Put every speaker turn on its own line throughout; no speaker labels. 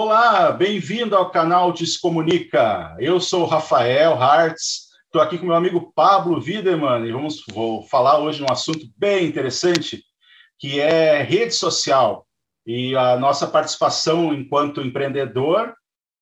Olá, bem-vindo ao canal Descomunica. Eu sou Rafael Hartz, estou aqui com meu amigo Pablo Widerman e vamos vou falar hoje um assunto bem interessante, que é rede social e a nossa participação enquanto empreendedor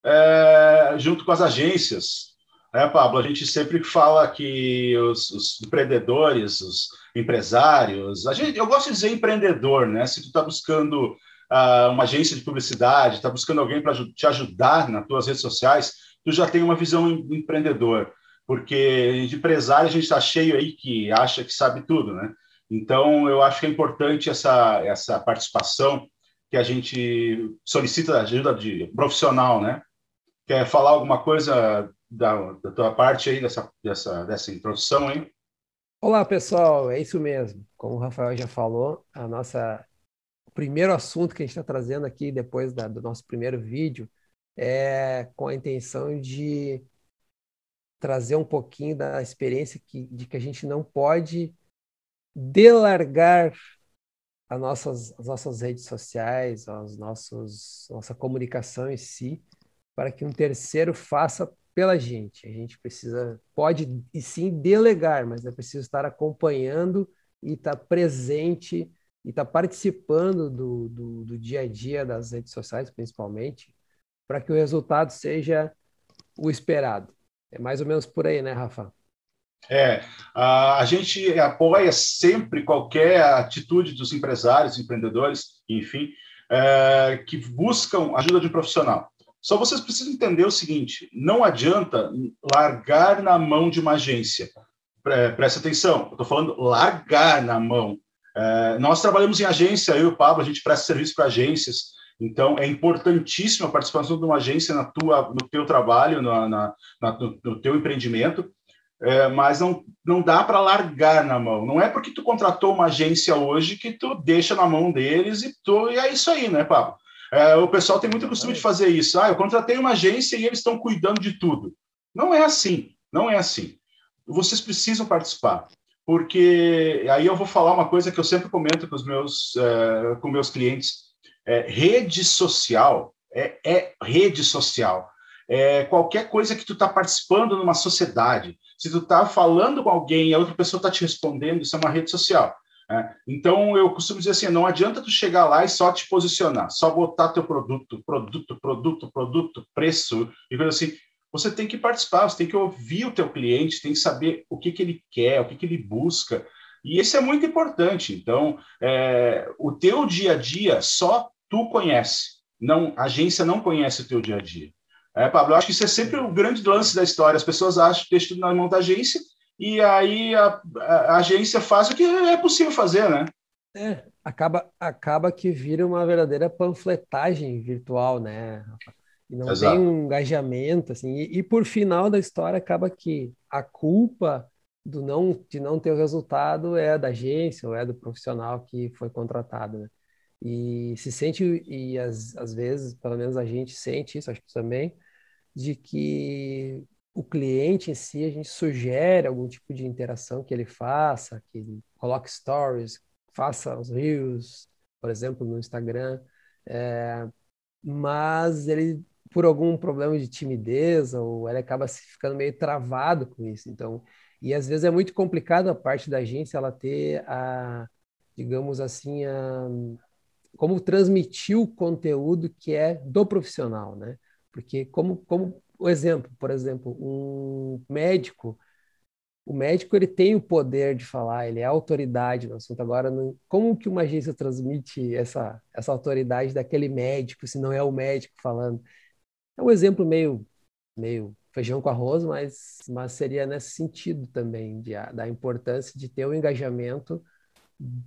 é, junto com as agências. É, Pablo, a gente sempre fala que os, os empreendedores, os empresários, a gente, eu gosto de dizer empreendedor, né? Se tu está buscando uh, uma agência de publicidade, está buscando alguém para te ajudar nas tuas redes sociais, tu já tem uma visão empreendedor, porque de empresário a gente está cheio aí que acha que sabe tudo, né? Então, eu acho que é importante essa, essa participação que a gente solicita ajuda de profissional, né? Quer falar alguma coisa da, da tua parte aí, dessa, dessa, dessa introdução, hein?
Olá, pessoal, é isso mesmo. Como o Rafael já falou, a nossa primeiro assunto que a gente está trazendo aqui depois da, do nosso primeiro vídeo é com a intenção de trazer um pouquinho da experiência que, de que a gente não pode delargar as nossas, as nossas redes sociais, as nossos, nossa comunicação em si, para que um terceiro faça pela gente. A gente precisa, pode e sim delegar, mas é preciso estar acompanhando e estar presente e está participando do, do, do, dia a dia das redes sociais, principalmente, para que o resultado seja o esperado. É mais ou menos por aí, né, Rafa?
É, a, a gente apoia sempre qualquer atitude dos empresários, empreendedores, enfim, é, que buscam ajuda de um profissional. Só vocês precisam entender o seguinte: não adianta largar na mão de uma agência. Presta atenção, eu estou falando largar na mão é, nós trabalhamos em agência, eu e o Pablo, a gente presta serviço para agências, então é importantíssima a participação de uma agência na tua, no teu trabalho, na, na, na no, no, teu empreendimento, é, mas não, não dá para largar na mão. Não é porque tu contratou uma agência hoje que tu deixa na mão deles e, tu, e é isso aí, né, Pablo? É, o pessoal tem muito costume de fazer isso. Ah, eu contratei uma agência e eles estão cuidando de tudo. Não é assim, não é assim. Vocês precisam participar porque aí eu vou falar uma coisa que eu sempre comento com os meus, uh, com meus clientes. É, rede social é, é, rede social. É qualquer coisa que tu está participando numa sociedade. Se tu está falando com alguém e a outra pessoa está te respondendo, isso é uma rede social. É. Então, eu costumo dizer assim, não adianta tu chegar lá e só te posicionar, só botar teu produto, produto, produto, produto, preço, e coisa assim você tem que participar, você tem que ouvir o teu cliente, tem que saber o que, que ele quer, o que, que ele busca. E isso é muito importante. Então, é, o teu dia a dia só tu conhece. Não, a agência não conhece o teu dia a dia. É, Pablo, acho que isso é sempre o grande lance da história. As pessoas acham que deixa tudo na mão da agência e aí a, a, agência faz o que é possível fazer, né?
É, acaba, acaba que vira uma verdadeira panfletagem virtual, né, e não Exato. tem um engajamento, assim, e, e, por final da história acaba que a culpa do não, de não ter o resultado é da agência ou é do profissional que foi contratado, né? E se sente, e às, às vezes, pelo menos a gente sente isso, acho que também, de que o cliente em si, a gente sugere algum tipo de interação que ele faça, que ele coloque stories, faça os reels, por exemplo, no Instagram, é, mas ele por algum problema de timidez, ou ele acaba ficando meio travado com isso. Então, e às vezes é muito complicado a parte da agência ela ter a, digamos assim, a, como transmitir o conteúdo que é do profissional, né? Porque como, como o exemplo, por exemplo, um médico, o médico ele tem o poder de falar, ele é autoridade no assunto. Agora, como que uma agência transmite essa, essa autoridade daquele médico, se não é o médico falando? É um exemplo meio, meio feijão com arroz, mas, mas seria nesse sentido também, de, da importância de ter o engajamento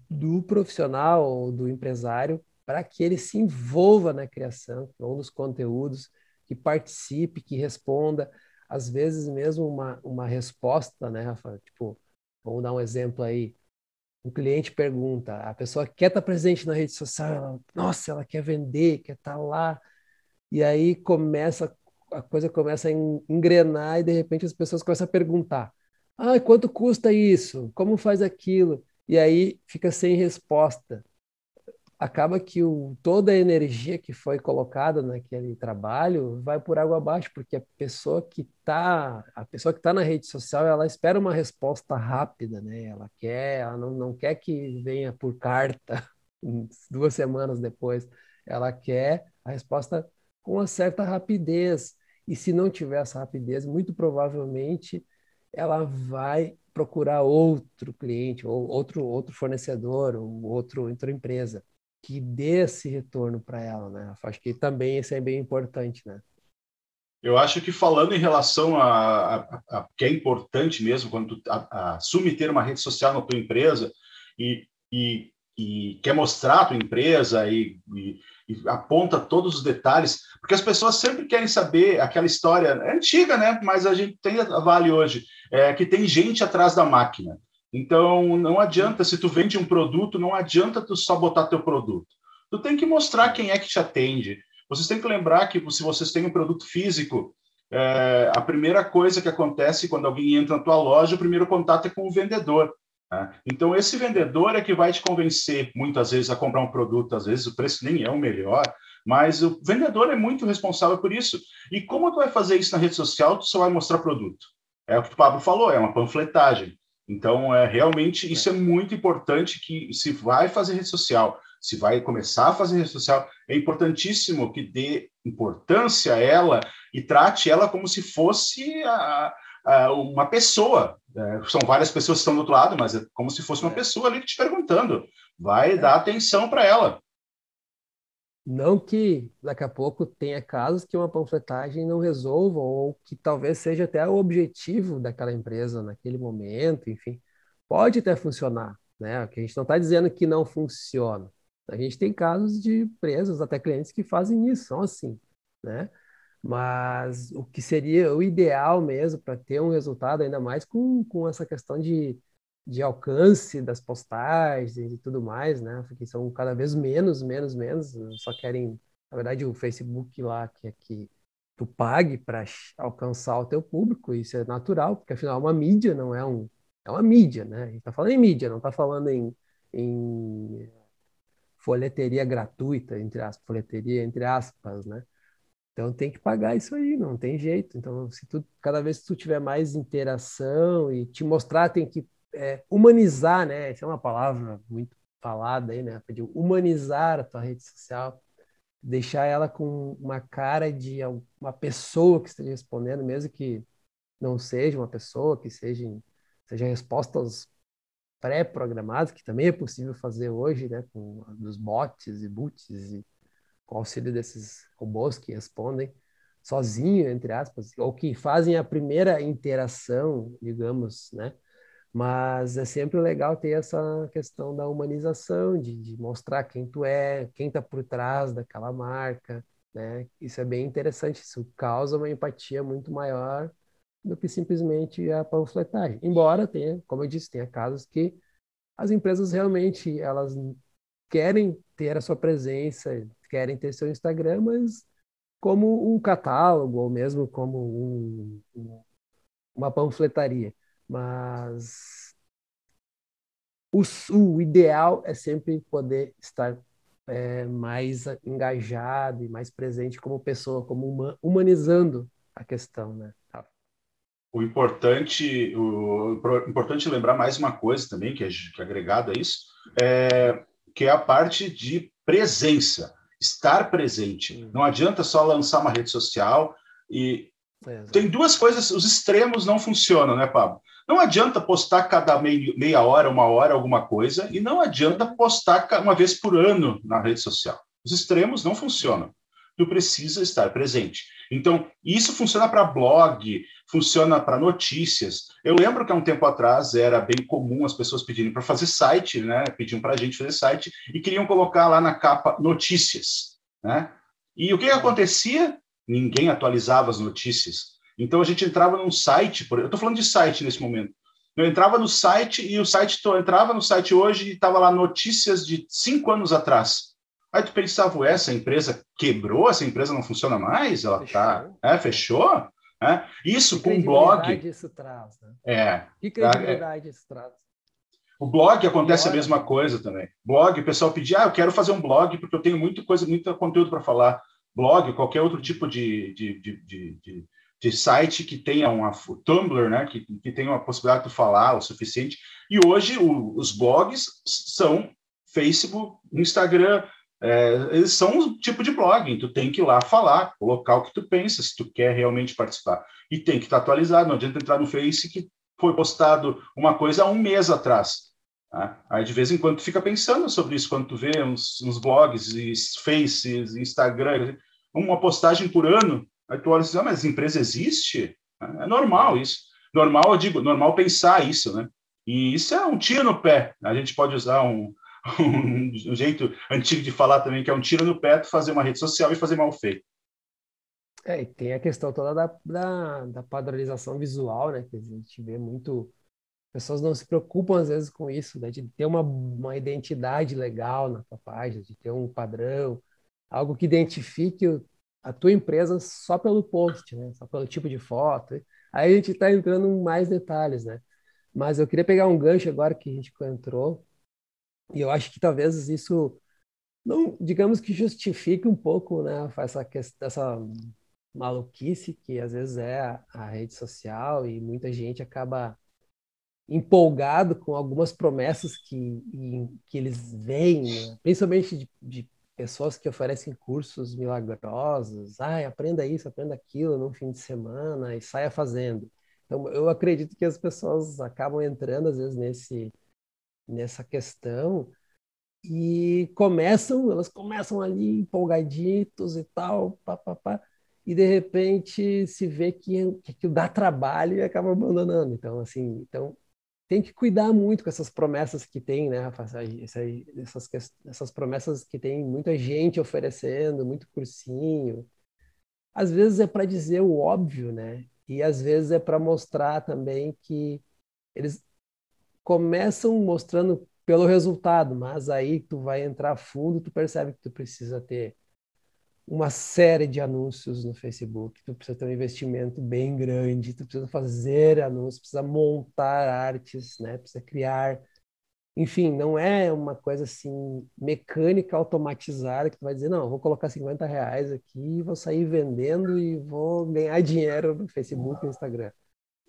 do profissional ou do empresário para que ele se envolva na criação ou nos conteúdos, que participe, que responda. Às vezes mesmo uma, uma resposta, né, Rafa? Tipo, vamos dar um exemplo aí. O cliente pergunta, a pessoa quer estar presente na rede social, ela, nossa, ela quer vender, quer estar lá, e aí começa a coisa começa a engrenar e de repente as pessoas começam a perguntar: "Ah, quanto custa isso? Como faz aquilo?" E aí fica sem resposta. acaba que o, toda a energia que foi colocada naquele trabalho vai por água abaixo, porque a pessoa que está a pessoa que tá na rede social, ela espera uma resposta rápida, né? Ela quer, ela não, não quer que venha por carta duas semanas depois. Ela quer a resposta com uma certa rapidez. E se não tiver essa rapidez, muito provavelmente ela vai procurar outro cliente, ou outro, outro fornecedor, ou outro, outra empresa que dê esse retorno para ela, né? Acho que também isso é bem importante, né?
Eu acho que falando em relação a, a, a que é importante mesmo quando tu a, assume ter uma rede social na tua empresa e, e, e quer mostrar a tua empresa e, e, e, aponta todos os detalhes, porque as pessoas sempre querem saber aquela história é antiga, né? Mas a gente tem Vale hoje, é, que tem gente atrás da máquina. Então, não adianta, se tu vende um produto, não adianta tu só botar teu produto. Tu tem que mostrar quem é que te atende. Vocês têm que lembrar que se vocês têm um produto físico, é, a primeira coisa que acontece quando alguém entra na tua loja, o primeiro contato é com o vendedor. Né? Então, esse vendedor é que vai te convencer, muitas vezes, a comprar um produto. Às vezes, o preço nem é o melhor, mas o vendedor é muito responsável por isso. E como tu vai fazer isso na rede social, tu só vai mostrar produto. É o que o Pablo falou, é uma panfletagem. Então, é realmente isso é muito importante que se vai fazer rede social, se vai começar a fazer rede social, é importantíssimo que dê importância a ela e trate ela como se fosse a, uma pessoa. É, são várias pessoas que estão do outro lado, mas é como se fosse uma é. pessoa ali te perguntando. Vai é. dar atenção para ela.
Não que daqui a pouco tenha casos que uma panfletagem não resolva, ou que talvez seja até o objetivo daquela empresa naquele momento, enfim. Pode até funcionar, né? Que a gente não está dizendo que não funciona. A gente tem casos de empresas, até clientes que fazem isso, são assim, né? Mas o que seria o ideal mesmo para ter um resultado, ainda mais com, com essa questão de de alcance das postagens e tudo mais, né? Porque são cada vez menos, menos, menos. Só querem, na verdade, o Facebook lá que é que tu pague para alcançar o teu público. Isso é natural, porque afinal é uma mídia, não é um é uma mídia, né? A gente tá falando em mídia, não tá falando em, em folheteria gratuita, entre aspas, folheteria entre aspas, né? Então tem que pagar isso aí, não tem jeito. Então, se tu cada vez que tu tiver mais interação e te mostrar, tem que é, humanizar, né? Essa é uma palavra muito falada aí, né? De humanizar a tua rede social, deixar ela com uma cara de uma pessoa que esteja respondendo, mesmo que não seja uma pessoa, que seja, seja respostas pré-programadas, que também é possível fazer hoje, né? Com dos bots e boots e com auxílio desses robôs que respondem sozinho, entre aspas, ou que fazem a primeira interação, digamos, né? Mas é sempre legal ter essa questão da humanização, de, de mostrar quem tu é, quem está por trás daquela marca, né? Isso é bem interessante, isso causa uma empatia muito maior do que simplesmente a panfletagem. Embora tenha, como eu disse, tenha casos que as empresas realmente elas querem ter a sua presença, querem ter seu Instagram, mas como um catálogo ou mesmo como um, um, uma panfletaria. Mas o, o ideal é sempre poder estar é, mais engajado e mais presente como pessoa, como uma, humanizando a questão, né?
O importante, o, o importante lembrar mais uma coisa também que é, que é agregado a isso, é, que é a parte de presença, estar presente. Não adianta só lançar uma rede social e é, tem duas coisas, os extremos não funcionam, né, Pablo? Não adianta postar cada meia hora, uma hora, alguma coisa, e não adianta postar uma vez por ano na rede social. Os extremos não funcionam. Tu precisa estar presente. Então, isso funciona para blog, funciona para notícias. Eu lembro que há um tempo atrás era bem comum as pessoas pedirem para fazer site, né? Pediam para a gente fazer site e queriam colocar lá na capa notícias, né? E o que, que acontecia? Ninguém atualizava as notícias. Então a gente entrava num site, eu estou falando de site nesse momento. Eu entrava no site e o site, entrava no site hoje e estava lá notícias de cinco anos atrás. Aí tu pensava, essa empresa quebrou, essa empresa não funciona mais, ela fechou. tá, é, fechou? É? Isso que com blog.
isso traz, né?
É.
Que credibilidade é, isso traz?
O blog acontece a mesma coisa também. Blog, o pessoal pedia, ah, eu quero fazer um blog porque eu tenho muita coisa, muito conteúdo para falar. Blog, qualquer outro tipo de, de, de, de, de site que tenha uma Tumblr, né, que, que tenha uma possibilidade de falar o suficiente. E hoje o, os blogs são Facebook, Instagram, é, eles são um tipo de blog, tu tem que ir lá falar, colocar o que tu pensa, se tu quer realmente participar. E tem que estar atualizado, não adianta entrar no Face que foi postado uma coisa há um mês atrás. Tá? Aí de vez em quando tu fica pensando sobre isso, quando tu vê uns, uns blogs, e Faces, Instagram, uma postagem por ano, aí tu olha e diz, ah, mas empresa existe? É normal isso. Normal, eu digo, normal pensar isso, né? E isso é um tiro no pé. A gente pode usar um, um, jeito antigo de falar também, que é um tiro no pé, fazer uma rede social e fazer mal feito.
É, e tem a questão toda da, da, da, padronização visual, né? Que a gente vê muito. Pessoas não se preocupam às vezes com isso, né? De ter uma, uma identidade legal na tua página, de ter um padrão, algo que identifique a tua empresa só pelo post, né? Só pelo tipo de foto. Aí a gente está entrando em mais detalhes, né? Mas eu queria pegar um gancho agora que a gente entrou e eu acho que talvez isso não, digamos que justifique um pouco, né, essa questão, essa maluquice que às vezes é a, a rede social e muita gente acaba empolgado com algumas promessas que, que eles veem, né? principalmente de, de, pessoas que oferecem cursos milagrosos, ai, aprenda isso, aprenda aquilo num fim de semana e saia fazendo. Então, eu acredito que as pessoas acabam entrando às vezes nesse nessa questão e começam, elas começam ali empolgaditos e tal, pá, pá, pá, e de repente se vê que, que aquilo dá trabalho e acaba abandonando. Então, assim, então tem que cuidar muito com essas promessas que tem, né, essas, essas promessas que tem muita gente oferecendo, muito cursinho. Às vezes é para dizer o óbvio, né? E às vezes é para mostrar também que eles começam mostrando pelo resultado, mas aí tu vai entrar fundo, tu percebe que tu precisa ter uma série de anúncios no Facebook, tu precisa ter um investimento bem grande, tu precisa fazer anúncios, precisa montar artes, né? Precisa criar, enfim, não é uma coisa assim mecânica, automatizada que tu vai dizer não, vou colocar 50 reais aqui, vou sair vendendo e vou ganhar dinheiro no Facebook no Instagram.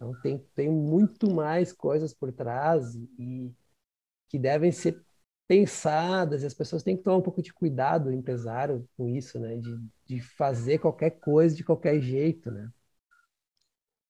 Então tem, tem muito mais coisas por trás e que devem ser pensadas, e as pessoas têm que tomar um pouco de cuidado, o empresário, com isso, né? De, de fazer qualquer coisa de qualquer jeito, né?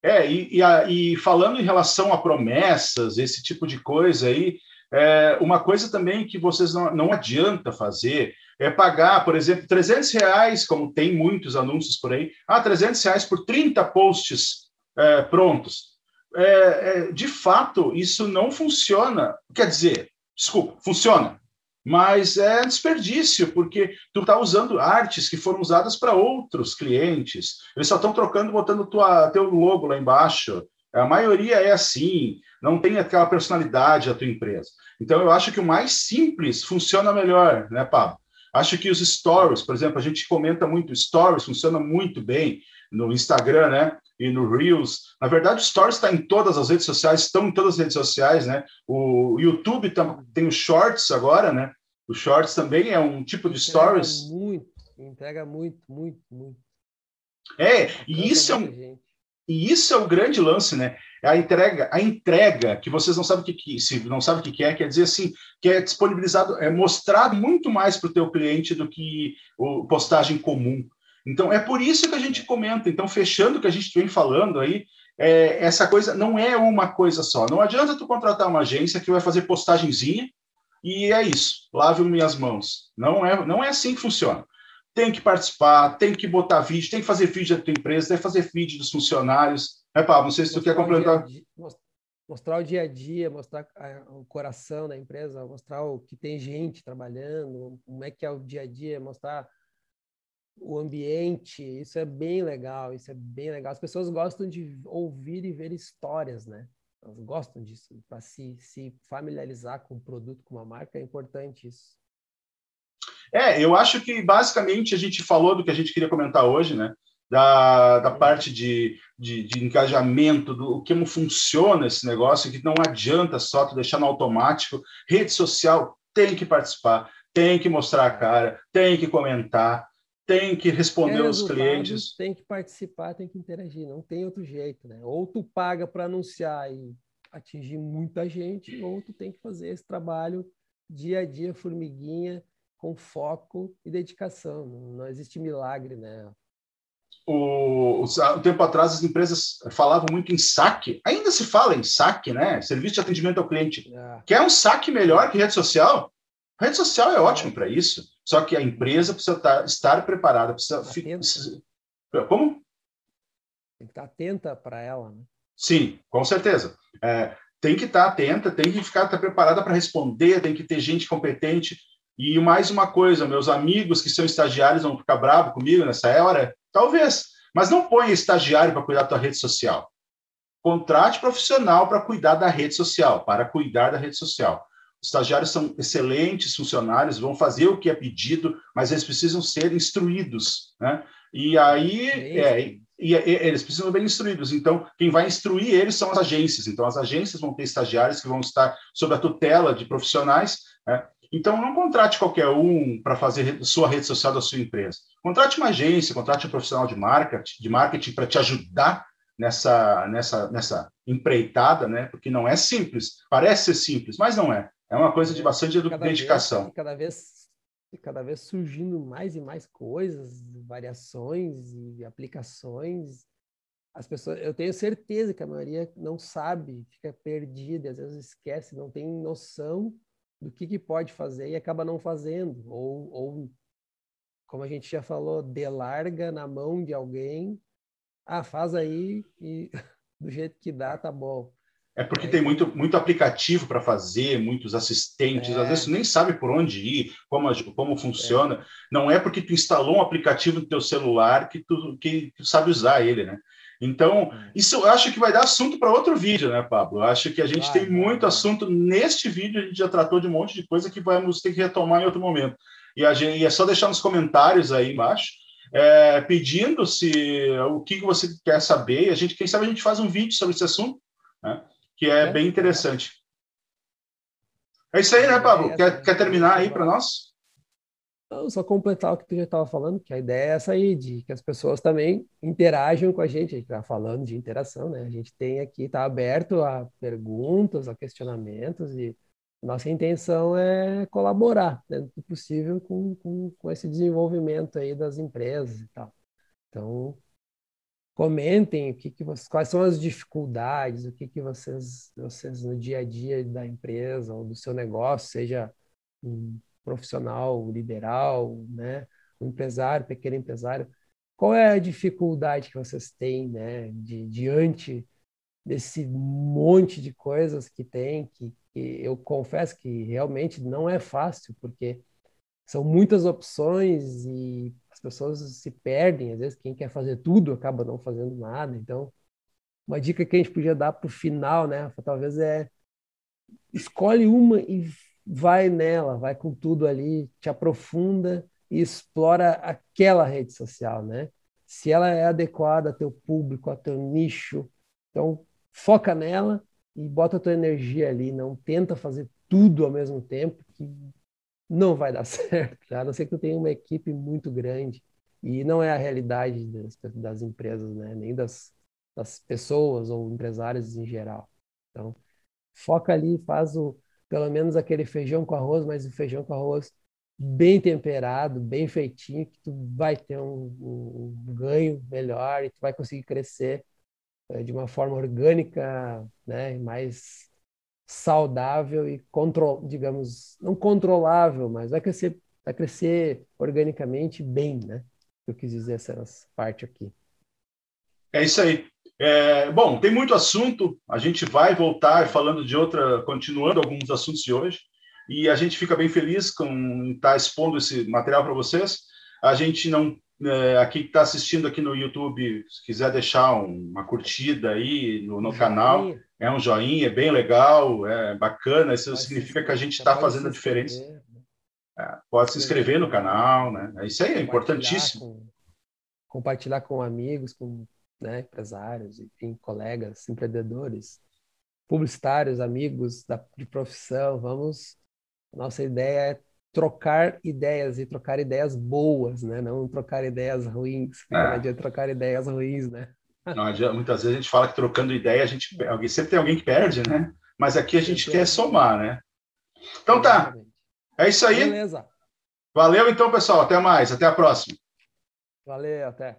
É, e, e, a, e falando em relação a promessas, esse tipo de coisa aí, é, uma coisa também que vocês não, não adianta fazer é pagar, por exemplo, 300 reais, como tem muitos anúncios por aí, ah, 300 reais por 30 posts é, prontos. É, é, de fato, isso não funciona. Quer dizer, desculpa, funciona, mas é desperdício, porque tu está usando artes que foram usadas para outros clientes. Eles só estão trocando, botando tua, teu logo lá embaixo. A maioria é assim, não tem aquela personalidade a tua empresa. Então, eu acho que o mais simples funciona melhor, né, Pablo? Acho que os stories, por exemplo, a gente comenta muito, stories funciona muito bem no Instagram, né? E no Reels. Na verdade, o Stories está em todas as redes sociais, estão em todas as redes sociais, né? O YouTube tem os Shorts agora, né? O Shorts também é um tipo de entrega Stories.
Muito, entrega muito, muito, muito.
É, e isso é, um, e isso é o grande lance, né? É a entrega, a entrega que vocês não sabem o que, que se não sabem o que é, quer dizer assim, que é disponibilizado, é mostrado muito mais para o teu cliente do que o postagem comum. Então, é por isso que a gente comenta. Então, fechando o que a gente vem falando aí, é, essa coisa não é uma coisa só. Não adianta tu contratar uma agência que vai fazer postagenzinha e é isso, lave minhas mãos. Não é, não é assim que funciona. Tem que participar, tem que botar vídeo, tem que fazer vídeo da tua empresa, tem que fazer vídeo dos funcionários. É, Pablo, não sei se tu quer complementar.
Mostrar o dia a dia, mostrar o coração da empresa, mostrar o que tem gente trabalhando, como é que é o dia a dia, mostrar o ambiente, isso é bem legal, isso é bem legal. As pessoas gostam de ouvir e ver histórias, né? Elas gostam disso, para se, se familiarizar com o produto, com uma marca, é importante isso.
É, eu acho que basicamente a gente falou do que a gente queria comentar hoje, né? da, da parte de, de, de, engajamento, do como funciona esse negócio, que não adianta só tu deixar no automático. Rede social tem que participar, tem que mostrar a cara, tem que comentar, tem que responder aos clientes.
Tem que participar, tem que interagir, não tem outro jeito, né? Ou tu paga para anunciar e atingir muita gente, ou tu tem que fazer esse trabalho dia a dia, formiguinha, com foco e dedicação. Não, existe milagre, né?
O, um tempo atrás as empresas falavam muito em saque, ainda se fala em saque, né? Serviço de atendimento ao cliente. É. Quer um saque melhor que rede social? Rede social é ótimo para isso, só que a empresa precisa estar, estar preparada, precisa, precisa. Como?
Tem que estar atenta para ela, né?
Sim, com certeza. É, tem que estar atenta, tem que ficar preparada para responder, tem que ter gente competente. E mais uma coisa, meus amigos que são estagiários vão ficar bravos comigo nessa hora, talvez, mas não ponha estagiário para cuidar da tua rede social. Contrate profissional para cuidar da rede social, para cuidar da rede social. Os estagiários são excelentes funcionários, vão fazer o que é pedido, mas eles precisam ser instruídos, né? E aí, é, e, e, eles precisam ser bem instruídos. Então, quem vai instruir eles são as agências. Então, as agências vão ter estagiários que vão estar sob a tutela de profissionais. Né? Então, não contrate qualquer um para fazer sua rede social da sua empresa. Contrate uma agência, contrate um profissional de marketing, de marketing para te ajudar nessa, nessa, nessa empreitada, né? Porque não é simples. Parece ser simples, mas não é. É uma coisa de bastante cada dedicação.
Vez, cada vez cada vez surgindo mais e mais coisas, variações e aplicações. As pessoas, eu tenho certeza que a maioria não sabe, fica perdida, às vezes esquece, não tem noção do que, que pode fazer e acaba não fazendo, ou, ou como a gente já falou, delarga na mão de alguém, ah, faz aí e do jeito que dá, tá bom.
É porque tem muito, muito aplicativo para fazer, muitos assistentes, é. às vezes tu nem sabe por onde ir, como, como funciona. É. Não é porque tu instalou um aplicativo no teu celular que tu, que tu sabe usar ele, né? Então, é. isso eu acho que vai dar assunto para outro vídeo, né, Pablo? Eu acho que a gente tem muito assunto neste vídeo, a gente já tratou de um monte de coisa que vamos ter que retomar em outro momento. E, a gente, e é só deixar nos comentários aí embaixo, é, pedindo se o que você quer saber. A gente, quem sabe a gente faz um vídeo sobre esse assunto, né? Que é, é bem interessante. É isso aí, né, Pablo? Quer, quer terminar aí para nós?
Não, só completar o que tu já estava falando, que a ideia é essa aí, de que as pessoas também interajam com a gente. A gente está falando de interação, né? A gente tem aqui, está aberto a perguntas, a questionamentos, e nossa intenção é colaborar, dentro do possível, com, com, com esse desenvolvimento aí das empresas e tal. Então, comentem o que, que vocês, quais são as dificuldades, o que, que vocês, vocês no dia a dia da empresa ou do seu negócio, seja um profissional liberal, né, um empresário, pequeno empresário, qual é a dificuldade que vocês têm, né, de, diante desse monte de coisas que tem, que, que eu confesso que realmente não é fácil, porque são muitas opções e as pessoas se perdem, às vezes quem quer fazer tudo acaba não fazendo nada. Então, uma dica que a gente podia dar para o final, né, talvez é escolhe uma e vai nela, vai com tudo ali, te aprofunda e explora aquela rede social, né? Se ela é adequada ao teu público, ao teu nicho, então foca nela e bota a tua energia ali, não tenta fazer tudo ao mesmo tempo, que não vai dar certo, a não ser que tu tenha uma equipe muito grande. E não é a realidade das, das empresas, né? nem das, das pessoas ou empresários em geral. Então, foca ali, faz o, pelo menos aquele feijão com arroz, mas o feijão com arroz bem temperado, bem feitinho, que tu vai ter um, um ganho melhor e tu vai conseguir crescer é, de uma forma orgânica, né, mais saudável e control, digamos, não controlável, mas vai crescer, vai crescer organicamente bem, né? Eu quis dizer essa parte aqui.
É isso aí. É, bom, tem muito assunto. A gente vai voltar falando de outra, continuando alguns assuntos de hoje. E a gente fica bem feliz com estar expondo esse material para vocês. A gente não é, aqui que está assistindo aqui no YouTube, se quiser deixar um, uma curtida aí no, no canal, é um joinha, é bem legal, é bacana, isso pode significa que a gente está fazendo a diferença. Né? É, pode se inscrever no canal, né? É isso aí é importantíssimo.
compartilhar com amigos, com né, empresários, enfim, colegas, empreendedores, publicitários, amigos da, de profissão. Vamos. Nossa ideia é trocar ideias e trocar ideias boas, né? Não trocar ideias ruins. É. Não adianta trocar ideias ruins, né?
Não adianta, muitas vezes a gente fala que trocando ideia, a gente sempre tem alguém que perde, né? Mas aqui a gente quer somar, né? Então tá. É isso aí.
Beleza.
Valeu então, pessoal. Até mais. Até a próxima.
Valeu, até.